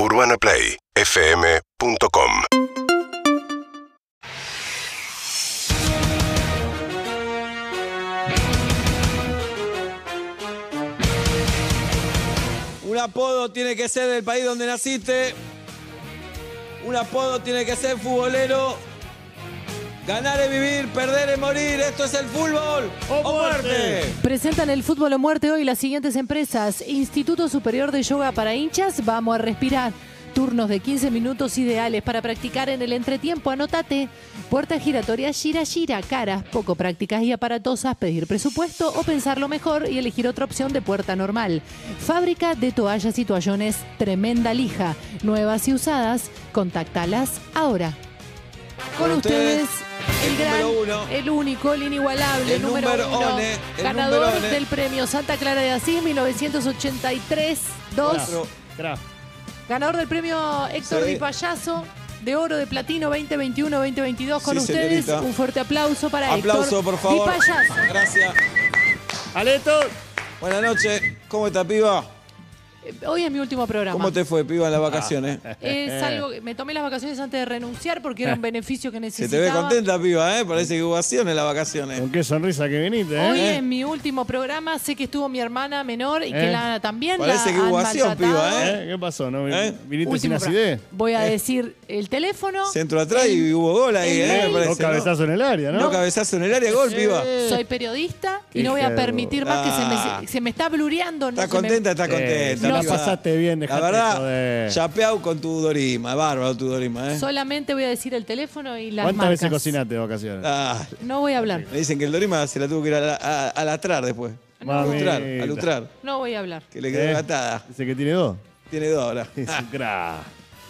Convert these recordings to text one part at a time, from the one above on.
UrbanaPlayFM.com Un apodo tiene que ser del país donde naciste. Un apodo tiene que ser futbolero. Ganar es vivir, perder es morir. Esto es el fútbol o, muerte. Presentan el fútbol o muerte hoy las siguientes empresas. Instituto Superior de Yoga para hinchas, vamos a respirar. Turnos de 15 minutos ideales para practicar en el entretiempo. Anótate. Puerta giratoria Gira Gira. Caras poco prácticas y aparatosas. Pedir presupuesto o pensarlo mejor y elegir otra opción de puerta normal. Fábrica de toallas y toallones. Tremenda lija. Nuevas y usadas. Contáctalas ahora. Con ustedes, el el gran, uno. el único, el inigualable, El número número uno, one, el ganador número del premio Santa Clara de Asís 1983 2 Otro. Craft. ganador del premio Héctor Sí. Di Payaso de oro de platino 2021-2022 con Sí, ustedes señorita. un fuerte aplauso para Aplauso, Héctor por favor. Di Payaso Gracias. ¡Aleto! Buenas noches. ¿Cómo está, piba? Eh, hoy es mi último programa ¿Cómo te fue, piba, en las vacaciones? es algo que- me tomé las vacaciones antes de renunciar porque era un beneficio que Se necesitaba te ve contenta, piba, ¿eh? Parece que hubo acción en las vacaciones. Con qué sonrisa que viniste, ¿eh? Hoy ¿Eh? en mi último programa sé que estuvo mi hermana menor y que ¿Eh? la también Parece la que hubo han acción, maltratado. piba, ¿Eh? ¿Qué pasó? ¿No ¿Eh? viniste Último sin programa. acidez? Voy a decir el teléfono. Centro atrás y hubo gol ahí, el ¿eh? mail. Parece, Dos ¿no? cabezazos en el área, ¿no? No, cabezazo en el área, gol, piba. Soy periodista y Qué no voy a jero. permitir más que se Ah. me, se me está blureando. no Está se me- contenta, está contenta. Eh, la pasaste bien, La dejate verdad, joder. chapeado con tu Dorima. Bárbaro tu Dorima, ¿eh? Solamente voy a decir el teléfono y las ¿Cuántas marcas. veces cocinaste de vacaciones? Ah, No voy a hablar. me dicen que el Dorima se la tuvo que ir a, la- a- a latrar después. A Mamita. lustrar, a lustrar. No voy a hablar. Que le quedó ¿Eh? gatada. Dice que tiene dos. Tiene dos ahora. Es un crack.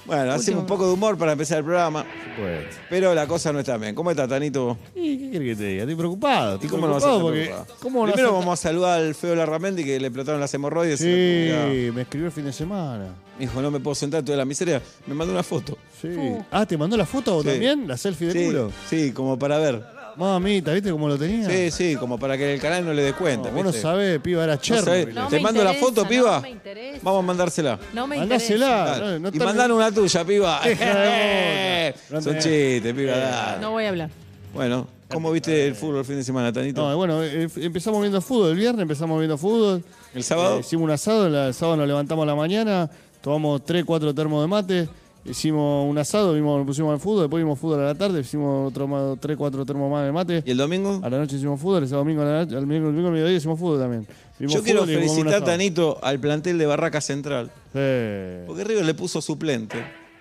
Bueno, hacemos un poco de humor para empezar el programa. Pues. Pero la cosa no está bien. ¿Cómo está, Tanito? ¿Y qué querés que te diga? Estoy preocupado. ¿Y Estoy cómo no vas a estar porque. preocupado? ¿Cómo no Primero vas a- vamos a saludar al feo Larramendi que le explotaron las hemorroides. Sí, me escribió el fin de semana. Dijo, no me puedo sentar toda la miseria. Me mandó una foto. Sí. Ah, ¿te mandó la foto Sí. también? ¿La selfie de Sí, culo? sí, como para ver. Mamita, ¿viste cómo lo tenía? Sí, sí, como para que el canal no le dé cuenta. No, vos no ¿viste? sabés, piba, era No Chernobyl. No ¿Te me mando la interesa, foto, piba? No me interesa. Vamos a mandársela. No me Mandásela. interesa. No- no y te- mandaron una tuya, piba. De. Son chistes, piba. dale. No voy a hablar. Bueno, ¿cómo viste el fútbol el fin de semana, Tanito? No, bueno, eh, empezamos viendo fútbol. El viernes empezamos viendo fútbol. ¿El sábado? Eh, hicimos un asado. El sábado nos levantamos a la mañana. Tomamos 3, 4 termos de mate. Hicimos un asado, vimos, nos pusimos al fútbol. Después vimos fútbol a la tarde. Hicimos otro 3, 4 termos más de mate. ¿Y el domingo? A la noche hicimos fútbol. El domingo, a la noche- el domingo, el domingo al mediodía hicimos fútbol también. Vimos Yo quiero y felicitar. Tanito, al plantel de Barraca Central. Sí. Porque River le puso suplente.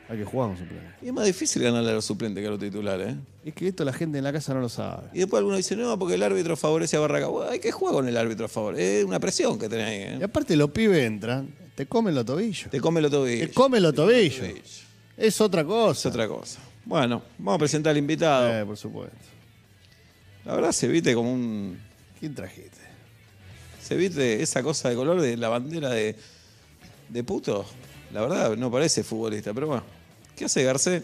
Hay que jugar con su plan. Y es más difícil ganarle a los suplentes que a los titulares. ¿eh? Es que esto la gente en la casa no lo sabe. Y después algunos dicen, no, porque el árbitro favorece a Barraca. Bueno, hay que jugar con el árbitro a favor. Es una presión que tenés ahí. Y ¿eh? aparte los pibes entran, te comen los tobillos. Te come lo Te tobillo. comen los tobillos. Es otra Es cosa. otra cosa. Bueno, vamos a presentar al invitado. Eh, por supuesto. La verdad se viste como un... ¿Quién trajiste? Se viste esa cosa de color de la bandera de, de puto. La verdad no parece futbolista, pero bueno. ¿Qué hace Garcés?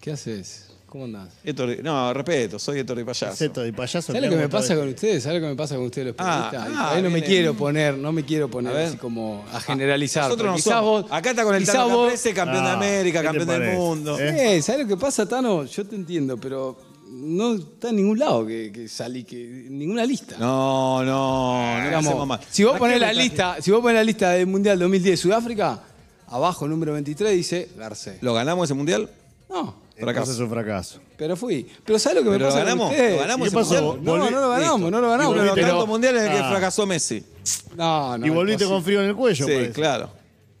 ¿Qué haces? ¿Cómo andás? Héctor- no, respeto, soy Héctor de Payaso. De payaso. ¿Sabes lo que me pasa con ustedes? ¿Sabes lo que me pasa con ustedes los Ah, periodistas? ah, Ahí no me viene. quiero poner, no me quiero poner A ver. así como a generalizar. Nosotros no porque quizás somos. vos- Acá está con el quizás Tano vos- Caprese, campeón de Ah, América, ¿qué te campeón del parece? mundo. ¿Eh? Eh, ¿Sabes lo que pasa, Tano? Yo te entiendo, pero no está en ningún lado que, que salí, que en ninguna lista. No, no, no Digamos, hacemos si vos ¿A ponés la lista, si vos ponés la lista del Mundial 2010 Sudáfrica, abajo número 23 dice Garcés. ¿Lo ganamos ese mundial? No, Fracaso. Entonces es un fracaso. pero fui. Pero ¿sabes lo que me ¿Pero lo pasa ganamos? ustedes? ¿Lo ganamos ¿Qué pasó? No, Volví- no lo ganamos, Listo. no lo ganamos. Y uno de los pero- tantos mundiales en el que Ah. fracasó Messi. No, no. y volviste con frío en el cuello, sí, parece. claro.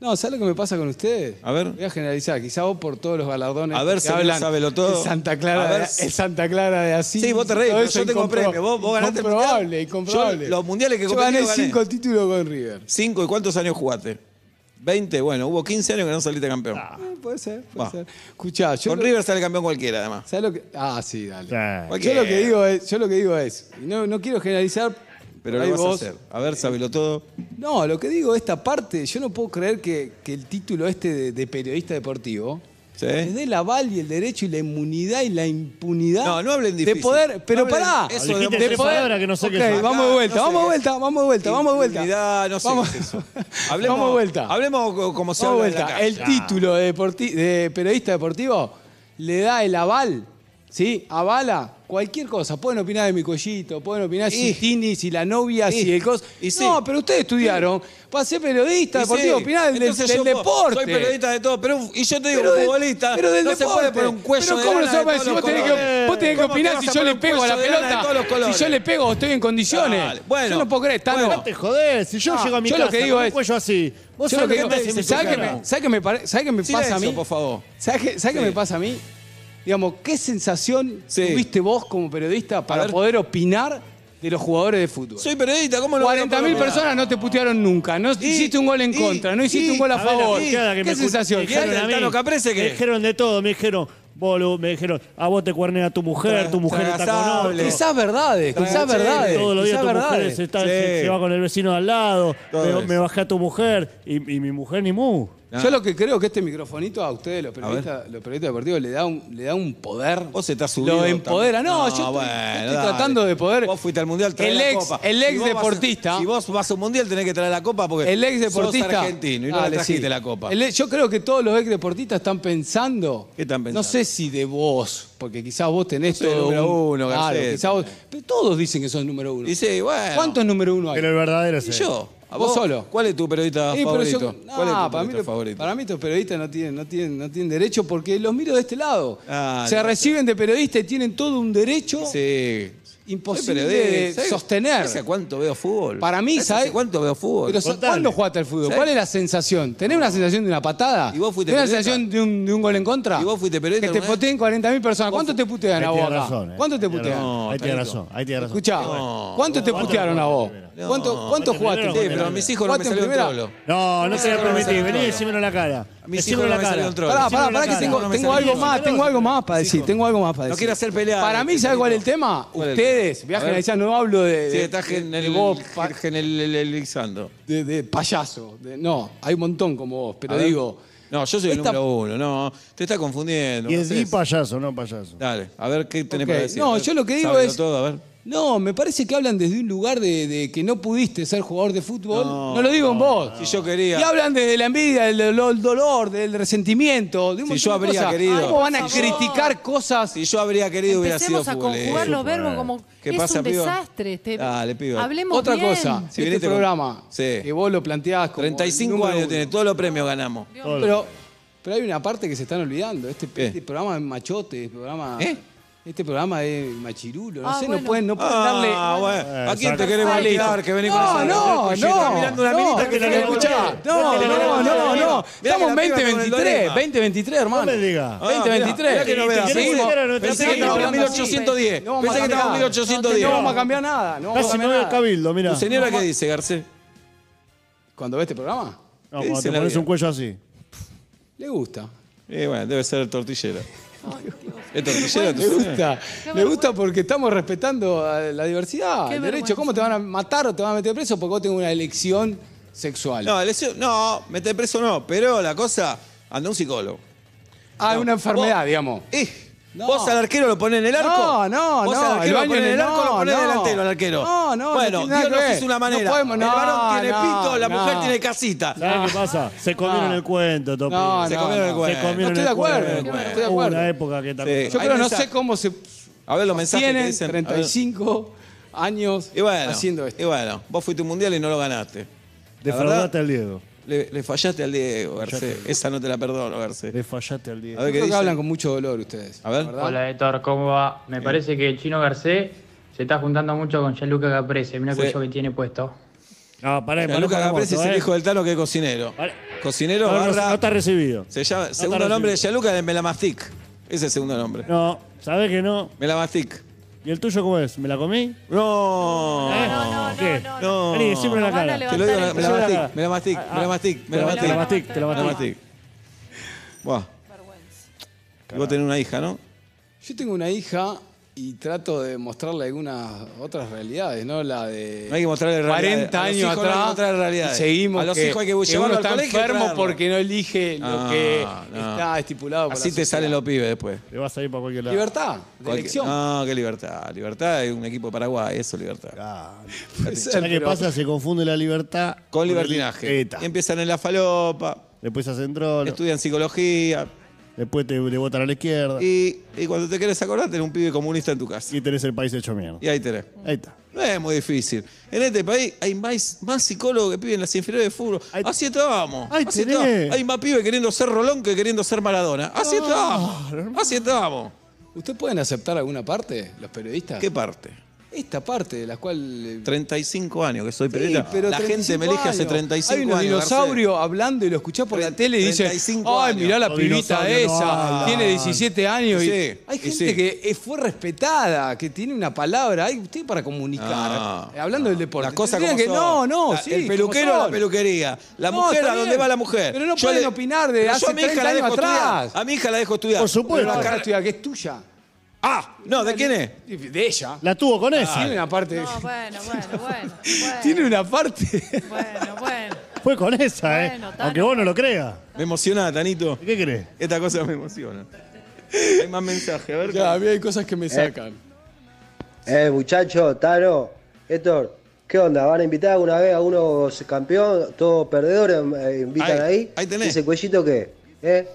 No, ¿sabes lo que me pasa con ustedes? A ver. Voy a generalizar. Quizá vos por todos los galardones A ver, que señor hablan Sábelo Todo. el Santa Clara, A ver de, el Santa Clara de así. Sí, vos te reís, pero yo tengo incompro- premio. Vos, vos ganaste el mundial. Incomprobable, incomprobable. Yo, los mundiales que Yo competí, gané gané. cinco títulos con River. Cinco, ¿y cuántos años jugaste? 20, bueno, hubo 15 años que no saliste campeón. Eh, puede ser, puede Va. ser. Escuchá, yo Con lo- River sale campeón cualquiera, además. ¿sabés lo que? Ah, sí, dale. Yo lo que digo es, yo lo que digo es, y no, no quiero generalizar, Pero ahí lo vas vos- a hacer. A ver, sábelo todo. No, lo que digo esta parte, yo no puedo creer que, que el título este de, de periodista deportivo Sí. les dé el aval y el derecho y la inmunidad y la impunidad No, no hablen de poder, pero No pará, eso de- de poder- que no sé qué Ok, son. vamos de vuelta, vamos de vuelta, vamos de vuelta, vamos de vuelta. Impunidad, no sé Vamos- qué es eso. Hablemos, Vamos de vuelta. Hablemos co- como se Vamos de en la vuelta. calle. El título de, deporti- de periodista deportivo le da el aval, ¿sí? Avala cualquier cosa. Pueden opinar de mi collito, pueden opinar si Y- Tini, si la novia, y- si el cos. y sí. No, pero ustedes estudiaron para ser periodista deportivo, sí, opinar del, deporte. Soy periodista de todo, pero y yo te digo, Pero del- futbolista, pero del no deporte. se puede poner un cuello pero de ¿cómo no se vos tenés, que, colores. vos tenés que ¿Cómo te opinar si yo le un pego a la pelota. todos los Si yo le pego, estoy en condiciones. Dale, bueno, yo no puedo creer, Tano. bueno. No te jodés, si yo No, llego a mi yo lo casa que digo con un es- cuello así, vos Yo lo sabés que lo me ¿sabes qué me, ¿sabes qué me, pare- ¿sabes qué me pasa a mí? por favor. ¿Sabes qué, ¿sabes qué Sí. me pasa a mí? Digamos, ¿qué sensación Sí. tuviste vos como periodista para ver. poder opinar de los jugadores de fútbol? Soy periodista, ¿cómo no voy a 40.000 poder opinar? personas no te putearon nunca, no hiciste un gol en y- contra, no hiciste y- un gol a A ver, la favor. puteada que ¿Qué me escu- sensación? me dijeron ¿Qué? a ¿El mí? Tano Caprese qué? Me dijeron de todo, me dijeron, boludo, me dijeron, a vos te cuernea tu mujer, Tra- tu mujer está con tragasable. otro. Quizás verdades, quizás verdades. Todos los días quizás tu mujer verdades. se, está- Sí. se- se va con el vecino de al lado, Todo me, eso. me bajé a tu mujer y, y mi mujer ni mu. Yo lo que creo que este microfonito a ustedes, los periodistas, los periodistas deportivos, le da un, le da un poder. Vos estás subido. Lo empodera. No, yo estoy, bueno, tratando de poder. Vos fuiste al mundial, trae el la ex, copa. El Si ex vas deportista. si vos vas a un mundial, tenés que traer la copa porque el ex deportista. sos argentino y no Dale, le trajiste sí. la copa. El ex- yo creo que todos los ex deportistas están pensando. ¿Qué están pensando? No sé si de vos, porque quizás vos tenés Soy el todo. número un- uno, claro, quizás vos- pero todos dicen que sos número uno. Y sí, bueno. ¿Cuántos número uno hay? Pero el verdadero es yo. ¿A Vos solo. ¿Cuál es tu periodista pero favorito? yo- ¿Cuál es no, tu para, mí, periodista los- favorito? para mí estos periodistas no tienen, no, tienen, no tienen derecho porque los miro de este lado. Ah, Se no. reciben de periodistas y tienen todo un derecho Sí. imposible Soy periodista. de ¿Sabes- sostener. ¿Sabes hace cuánto veo fútbol? Para mí, ¿Sabes ¿sabes? hace cuánto veo fútbol? Pero. ¿cuándo jugaste al fútbol? ¿Sabes? ¿Cuál es la sensación? ¿Tenés una sensación de una patada? ¿Y vos fuiste ¿Tenés una periodista? sensación de un, de un gol en contra? ¿Y vos fuiste periodista Que te alguna vez? puteen 40.000 personas. ¿Cuánto te putean Ahí a vos tiene acá? razón, eh. ¿Cuánto te Ahí tiene putean? razón, Ahí tiene razón, ahí tiene razón. Escuchá, No. ¿cuánto te ¿Cuánto putearon a vos? No. ¿Cuánto, cuánto jugaste? primero, Sí, pero a mis hijos no me ¿Jugaste en salió un primera? trolo. No, no te permitir, salió vení y decímelo en la cara. A mis Decímelo hijos en no la me salió cara. un trolo. Pará, pará, en pará, que tengo, tengo salió. algo más, tengo algo más para decir, tengo algo más para No decir. quiero hacer pelear. Para mí, ¿sabes cuál es el tema? ¿Cuál es el Ustedes, tema? viajen A ver. allá, no hablo de, Sí, de, estás de- de el- vos, pa- generalizando. de, de payaso. de- no, hay un montón como vos, pero A ver. digo... No, yo soy el esta- número uno. No, te está confundiendo. Y no es sé. di payaso, no payaso. Dale, a ver qué tenés Ok, para decir. no, A ver, yo lo que digo sábelo es- todo, a ver. No, me parece que hablan desde un lugar de, de que no pudiste ser jugador de fútbol. No, No, lo digo en vos. Si yo quería. Y hablan desde la envidia, del dolor, el dolor, del resentimiento. De un Si montón yo de habría cosas. querido. ¿Cómo van a Ay, por favor. criticar cosas? Si yo habría querido hubiera sido Empecemos a futbolero. conjugar los verbos como ¿Qué es pasa, un piba? desastre. Este, Dale, piba. Hablemos Otra bien. cosa, Si este viniste con- programa, Sí. que vos lo planteás como 35 el número años uno. tiene, todos los premios ganamos. Pero, pero hay una parte que se están olvidando. Este, ¿Qué? este programa es machote, este programa, ¿Eh? Este programa es machirulo. No Ah, sé, bueno. no pueden, no pueden Ah, darle. bueno. ¿A quién te queremos Perfecto. que venís con No, esa- no, no. mirando una no, minita que no le escuchá, escuché. No, no, no, no. Mirá Estamos la en piba con el 2023, Dolema. 2023, hermano. No me digas. Ah, 2023. mirá que novedad. ¿Querés Seguimos-? Pensé que estábamos en hablando así. 1810. No vamos Pensé que estábamos en cambiar. 1810. No vamos a cambiar nada. No vamos a Casi me cambiar voy al nada. cabildo, mira. ¿Tu señora qué dice, Garcés? Cuando ve este programa, No, ¿Qué cuando dice te la pones vida? un cuello así. le gusta. Eh, bueno, debe ser tortillera. ¿Es tortillera tu Le señora? gusta. Le gusta porque estamos respetando a la diversidad, Qué el derecho. ¿Cómo te van a matar o te van a meter preso porque vos tenés una elección sexual? No, lesión- no, meter preso no, pero la cosa, anda un psicólogo. ah, no. una enfermedad, Vos- digamos. Eh, No. ¿Vos al arquero lo ponés en el arco? No, no, ¿Vos no, al arquero el lo ponés en en el arco o lo no, ponés no. delantero al arquero? No, no, no Bueno, Dios nos hizo una No manera. podemos- el no, varón tiene no, pito, la mujer no. tiene casita. ¿Sabes qué pasa? Se comieron No. el cuento, Topi. No, Se no, comieron el no. cuento. Se comieron No estoy el de acuerdo, cuento. no estoy de Hubo acuerdo. una época que Sí. también. Yo creo, no sé cómo se A ver los mensajes que tienen dicen. a ver. 35 años Y bueno, haciendo esto. y bueno, vos fuiste un mundial y no lo ganaste. Defraudaste al Diego. Le, le fallaste al Diego, Garcés. Esa no te la perdono, Garcés. Le fallaste al Diego. A ver qué Creo que dice. hablan con mucho dolor ustedes. A ver. ¿verdad? Hola Héctor, ¿cómo va? Me parece que el chino Garcés se está juntando mucho con Gianluca Caprese. Mira el Sí. cuello que tiene puesto. No, pará, pará, Caprese es el eh. hijo del Tano que es cocinero. Vale. Cocinero No, no, barra. no está recibido. Se llama, segundo nombre de. Gianluca de Melamastic. Ese es el segundo nombre. No, ¿sabés que no? Melamastic. ¿Y el tuyo cómo es? ¿Me la comí? No. ¿Eh? no, no, ¿Qué? no, no. Vení, en la cara. Te lo digo, el Melamastic, cara. Melamastic, Ah, Melamastic, Te la Melamastic. batic, te la batic. Melamastic. Buah. Y vos tenés una hija, ¿no? Yo tengo una hija y trato de mostrarle algunas otras realidades, ¿no? La de No hay que mostrarle 40 realidades. A los años hijos no hay que atrás. seguimos A los que, hijos hay que que uno al está enfermo porque no elige lo No, que no. está estipulado por Así la te salen los pibes después. Te vas a ir para cualquier lado. Libertad, de elección. No, qué libertad. Libertad es un equipo de Paraguay, eso es libertad. Claro. Ser, ¿Sabes qué pero- pasa? Se confunde la libertad Con libertinaje. Empiezan en la falopa, Después hacen trolo. estudian psicología. Después te, te votan a la izquierda. Y, Y, y cuando te quieres acordar, tenés un pibe comunista en tu casa. tenés el país hecho mierda. Y ahí tenés. Ahí está. No es muy difícil. En este país hay más, más psicólogos que piden las inferiores de fútbol. Ahí- Así estamos. Ahí Así tenés. Hay más pibes queriendo ser Rolón que queriendo ser Maradona. Así estamos. Así estamos. ¿Ustedes pueden aceptar alguna parte, los periodistas? ¿Qué parte? Esta parte de la cual... eh, 35 años que soy Sí, periodista. pero la gente 35 me elige hace años. 35 Hay unos años. dinosaurios hablando y lo escuchás por la tele y dicen, 35 ay, años. mirá la pibita no esa, tiene 17 años. y- Sí, hay y gente sí. que eh, fue respetada, que tiene una palabra, hay usted para comunicar. Ah, Eh, hablando del deporte. Las cosas como que, son. No, no, La- sí, El peluquero a la peluquería. La No, mujer a donde bien. va la mujer. Pero no Yo pueden opinar de hace yo a mi hija 30 la años dejo estudiar. atrás. A mi hija la dejo estudiar. Por supuesto. Pero Pero acá acá- estudia, que es tuya. Ah, no, ¿de quién es? De ella. La tuvo con esa. Tiene una parte. No, bueno, bueno, bueno. bueno. Tiene una parte. Bueno, bueno. Fue con esa, ¿eh? Tano. Aunque vos no lo creas. Me emociona, Tanito. ¿Qué crees? Esta cosa me emociona. Hay más mensajes, a ver. Ya, a mí hay cosas que me sacan. Eh, muchacho, Tano, Héctor, ¿qué onda? ¿Van a invitar alguna vez a uno campeón, todos perdedores, eh, invitan Ahí, ahí? ahí tenés. ¿Ese cuellito qué? ¿Eh?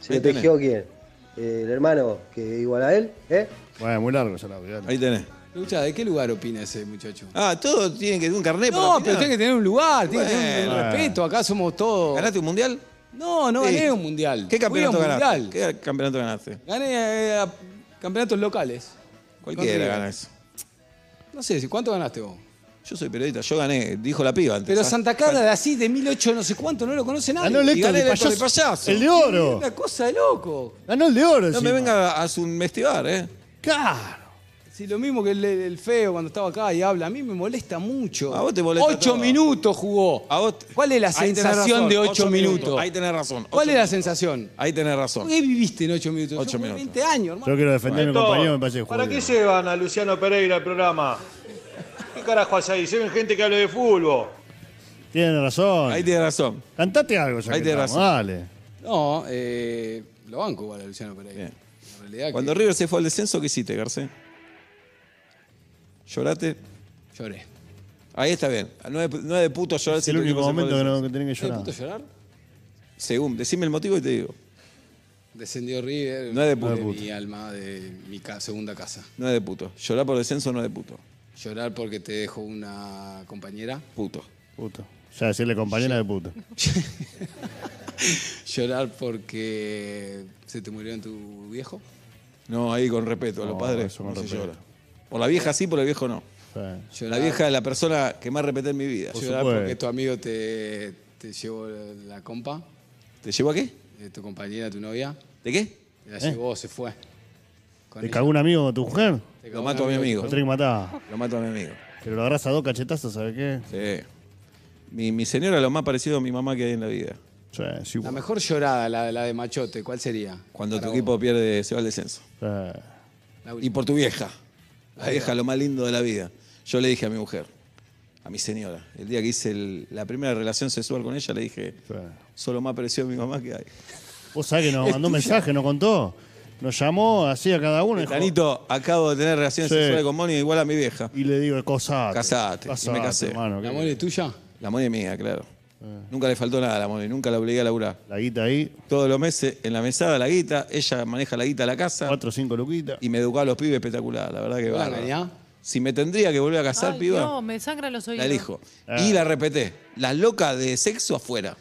¿Se Ahí le tenés. tejió quién? Eh, ¿El hermano que igual a él? ¿Eh? Bueno, muy largo ya la verdad. Ahí tenés. Escucha, ¿de qué lugar opina ese muchacho? Ah, todo tiene que tener un carnet para No, opinar. pero tiene que tener un lugar, tiene que tener un Bueno. respeto. Acá somos todos. ¿Ganaste un mundial? No, no Sí. gané un mundial. ¿Qué Fui a campeonato un ganaste? mundial. ¿Qué campeonato ganaste? Gané eh, a campeonatos locales. Cualquiera River. gana eso. No sé, ¿cuánto ganaste vos? Yo soy periodista, yo gané, dijo la piba antes. Pero. Santa Carla de así, de 1800 no sé cuánto, no lo conoce nadie. Ganó el Y Héctor gané de el Héctor de payaso. payaso. El de oro. Una cosa de loco. Ganó el de oro. No me encima. venga a su investigar, ¿eh? Claro. Sí, lo mismo que el, el feo cuando estaba acá y habla. A mí me molesta mucho. A vos te molesta Ocho todo. minutos jugó. A vos te- ¿Cuál es la Ahí tenés sensación razón, de ocho, minutos? Ahí tenés razón. ¿Cuál ocho es la minutos. sensación? Ahí tenés razón. ¿Qué viviste en ocho minutos? Ocho jugué minutos. 20 años, hermano. Yo quiero defender a mi compañero, me parece que ¿Para qué llevan a Luciano Pereira al programa? ¿Qué carajo hace ahí? Se ven gente que habla de fútbol. Tienen razón. Ahí tenés razón. Cantate algo ya Ahí que estamos, razón. Dale. No, eh, lo banco igual a Luciano Pereira. Bien. En realidad Cuando que River se fue al descenso, ¿qué hiciste, Garcés? ¿Lloraste? lloré. Ahí está bien. No es, no es de puto llorar Es si el único equipo se fue al momento que, no, que tenés que ¿De llorar. puto llorar? Según, decime el motivo y te digo. Descendió River. No es de puto. mi alma, de mi ca- segunda casa. No es de puto. Llorar por descenso no es de puto. Llorar porque te dejo una compañera. Puto. Puto. Ya decirle compañera de puta. Llorar porque se te murió en tu viejo. No, ahí con respeto. A los No, padres eso no se respeto. llora. Por la vieja sí, por el viejo no. Sí. La vieja es la persona que más repete en mi vida. Por Llorar supuesto. porque tu amigo te, te llevó la compa, ¿Te llevó a qué? eh, tu compañera, tu novia. ¿De qué? La llevó, se fue. Con ¿Te ella. cagó un amigo con tu mujer? Lo mato a mi amigo. Lo tenés que matar. Lo mato a mi amigo. Pero lo agarras a dos cachetazos, ¿sabes qué? Sí. Mi, mi señora es lo más parecido a mi mamá que hay en la vida. Sí, sí. La mejor llorada, la, la de Machote, ¿cuál sería? Cuando Para tu vos. equipo pierde, se va al descenso. Sí. La Y por tu vieja. La vieja lo más lindo de la vida. Yo le dije a mi mujer, a mi señora, el día que hice el- la primera relación sexual con ella, le dije, Sí. solo más parecido a mi mamá que hay. Vos sabés que nos mandó un mensaje, nos contó. Nos llamó así a cada uno. Tanito, acabo de tener relaciones Sí. sexuales con Moni igual a mi vieja. Y le digo, casate. Casate, y me casé. hermano, ¿La que- mole es tuya? La Moni es mía, claro. Ah. Nunca le faltó nada a la Moni, nunca la obligué a laburar. La guita ahí, Todos los meses en la mesada la guita, ella maneja la guita a la casa cuatro o cinco luquitas. y me educó a los pibes espectacular, la verdad que ¿Vos la va. Si me tendría que volver a casar, Ay, piba, Dios, me sangran los oídos. la elijo. Ah. Y la repeté. Las locas de sexo afuera.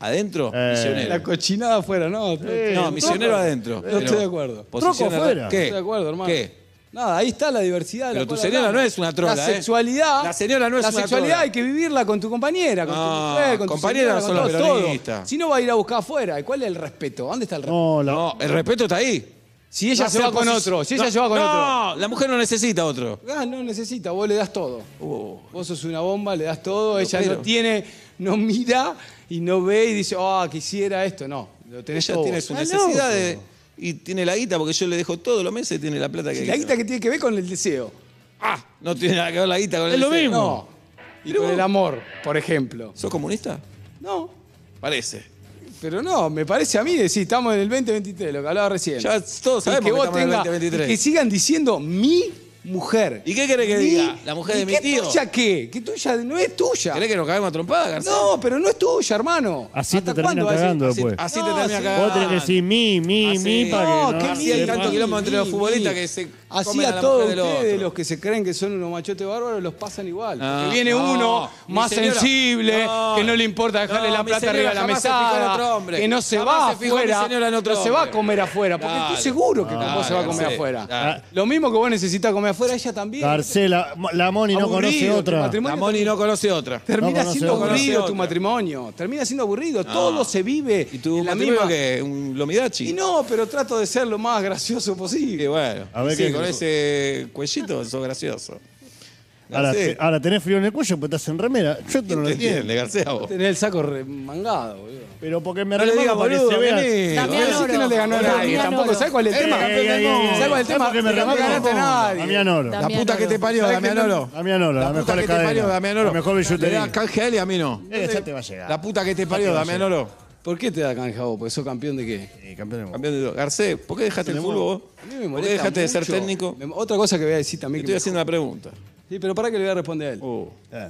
Adentro, Eh. misionero. La cochinada afuera, ¿no? no, misionero adentro. No estoy de acuerdo. posición Troco afuera. ¿Qué? Estoy de acuerdo, hermano. ¿Qué? Nada, ahí está la diversidad. Pero la tu señora no es una trola, La ¿eh? sexualidad. La señora no es La una sexualidad trola. hay que vivirla con tu compañera, con No, tu mujer, con tu compañeras señora, son con todo. Si no va a ir a buscar afuera, ¿y cuál es el respeto? ¿Dónde está el respeto? No, la, No, el respeto está ahí. Si ella No se va con otro, si ella se va con otro. No, la mujer no necesita otro. Ah, no necesita, vos le das todo. Vos sos una bomba, le das todo, ella pero- no tiene, no mira y no ve y dice, ah, quisiera esto. No, lo tenés Ella todo tiene vos. su Ah, necesidad de. y tiene la guita porque yo le dejo todos los meses y tiene la plata que La guita que tiene que ver con el deseo. Ah, no tiene nada que ver la guita con Es el lo deseo. mismo. No. Y con el amor, por ejemplo. ¿Sos comunista? No. Parece. Pero no, me parece a mí decir, estamos en el 2023, lo que hablaba recién. Ya todos Y sabemos que que vos estamos en el tengas- 2023. y que sigan diciendo mi mujer. ¿Y qué querés que diga? ¿La mujer de ¿Y mi qué tío? tuya qué? ¿Qué tuya no es tuya? ¿Querés que nos caguemos a trompada, García? No, pero no es tuya, hermano. Así ¿Hasta te termina cagando así- después. Así No, te termina sí. cagando. Vos tenés que decir mi, mi, Así. mi para que No, no. qué Así mi, hay tanto mi, quilombo entre los futbolistas mi. que se Así a a la todos mujer del ustedes, otro. los que se creen que son unos machotes bárbaros, los pasan igual. No, Porque viene no, uno mi más señora- sensible, no, que no le importa dejarle no, la mi plata señora arriba de la jamás se fijó en mesada, otro hombre. que no se Jamás va se fijó mi afuera, señora en otro no se va a hombre. comer afuera, porque Claro. estoy seguro que con vos se va a Claro, comer sí, afuera. claro. Lo mismo que vos necesitas comer afuera, ella también. Garcela, la Moni no conoce tu otra. matrimonio La Moni no conoce otra. Termina conoce siendo otra. aburrido Conoce tu otra. matrimonio. Termina siendo aburrido. Todo se vive ¿Y tu en la matrimonio misma. que un lomidachi? Y no, pero trato de ser lo más gracioso Y posible. bueno, A ver sí, qué- con ese cuellito sos gracioso. Ahora, Garcés, te- ahora tenés frío en el cuello porque estás en remera. Yo esto no lo ¿te entiendo. entiende, García, vos? Tener el saco remangado, boludo. Pero porque me No le digas para que boludo, se vea. vení. Damián Pero sí que no le ganó a Oro. nadie Damián tampoco. Oro. ¿Sabes cuál es el tema? ¿Sabes cuál es el tema? ¿Sabes por qué me No ganaste a nadie. Damián Oro. La Damián puta que Oro. te parió, ¿Sabes Damián que no- Oro. Damián Oro, la La puta mejor que te parió, Damián Oro. La mejor Le billutería. da canje a él y a mí no. Eh, ya te va a llegar. La puta que te parió, te Damián. Oro. ¿Por qué te da canja vos? Porque sos campeón de qué? Sí, campeón del mundo. Campeón de. Garcés, ¿por qué dejaste el fútbol vos? A mí me ¿Por qué molesta dejaste de ser mucho. técnico? Me- Otra cosa que voy a decir también. Estoy que me- haciendo una pregunta. Sí, pero para que le voy a responder a él. Uh. Eh.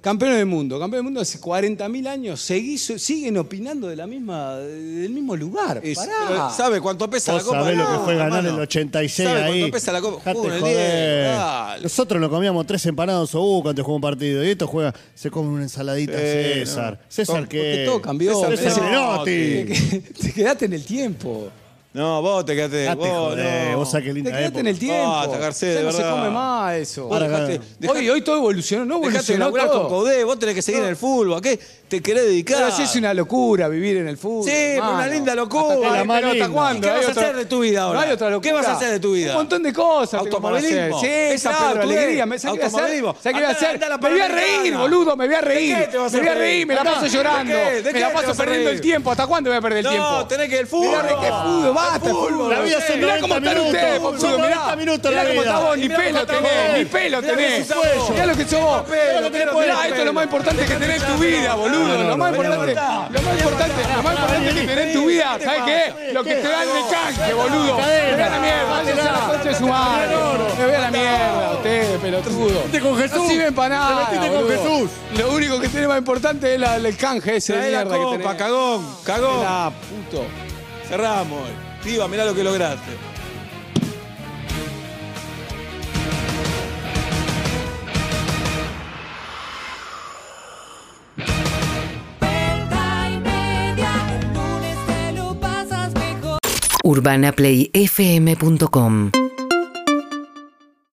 Campeones del mundo, campeones del mundo hace 40.000 años, siguen opinando de la misma, del mismo lugar. Y- Pará. ¿Sabe cuánto pesa la copa? sabés lo que No, fue ganar hermano. el 86 ¿Sabe ahí. cuánto pesa la copa? Jugó en el joder. Diego, dale. Nosotros nos comíamos tres empanadas o buco antes de jugar un partido. Y esto juega, se come una ensaladita Sí, César. no. César Porque que. todo cambió. César, César. Te quedaste en el tiempo. No, vos te quedaste. Date vos, joder, no. vos sabés qué Te linda quedaste época. en el tiempo. Basta, Garcés, ya de no se verdad. come más eso. Vos Ahora, dejaste, Hoy, hoy todo evolucionó, no dejaste de evolucionó laburar todo. con Codé, vos tenés que seguir en el fútbol. ¿A qué te querés dedicar? Pero sí es una locura vivir en el fútbol. Sí, hermano. una linda locura. ¿Hasta, pero ¿hasta cuándo? ¿Qué vas a otra- hacer de tu vida ahora? No hay otra locura. ¿Qué vas a hacer de tu vida? Un montón de cosas. hacer. Automovilismo. Sí, Esa, tú, alegría. ¿Me sabés qué voy a hacer? Automovilismo. ¿Sabés qué voy a Andá, hacer? a la Me voy a reír, boludo, me voy a reír. ¿De qué te vas a me voy a reír? me la paso llorando. ¿De qué? ¿De Me la paso perdiendo el tiempo. ¿Hasta cuándo voy a perder el No, tiempo? tenés que el fútbol. Mirá que fútbol, basta. La vida son Mirá 90 cómo están ustedes, boludo, 90 mirá. cómo vida. está vos, ni pelo tenés, ni pelo tenés. Mirá lo que sos vos. Mirá, esto es lo más importante que tenés en tu vida, boludo. Lo más importante, lo más importante, lo más importante que tenés en tu vida, ¿sabes qué? Lo que te dan de canje, boludo. Me voy a la mierda, váyanse a la concha de su madre. Me voy a la mierda, usted, pelotudo. Metiste con Jesús. No sirven para nada, Te metiste con. Jesús. Lo único que tiene más importante es el canje ese de mierda que tenés. cagón, cagón. Puto. Cerramos. Piba, mirá lo que lograste. UrbanaPlayFM.com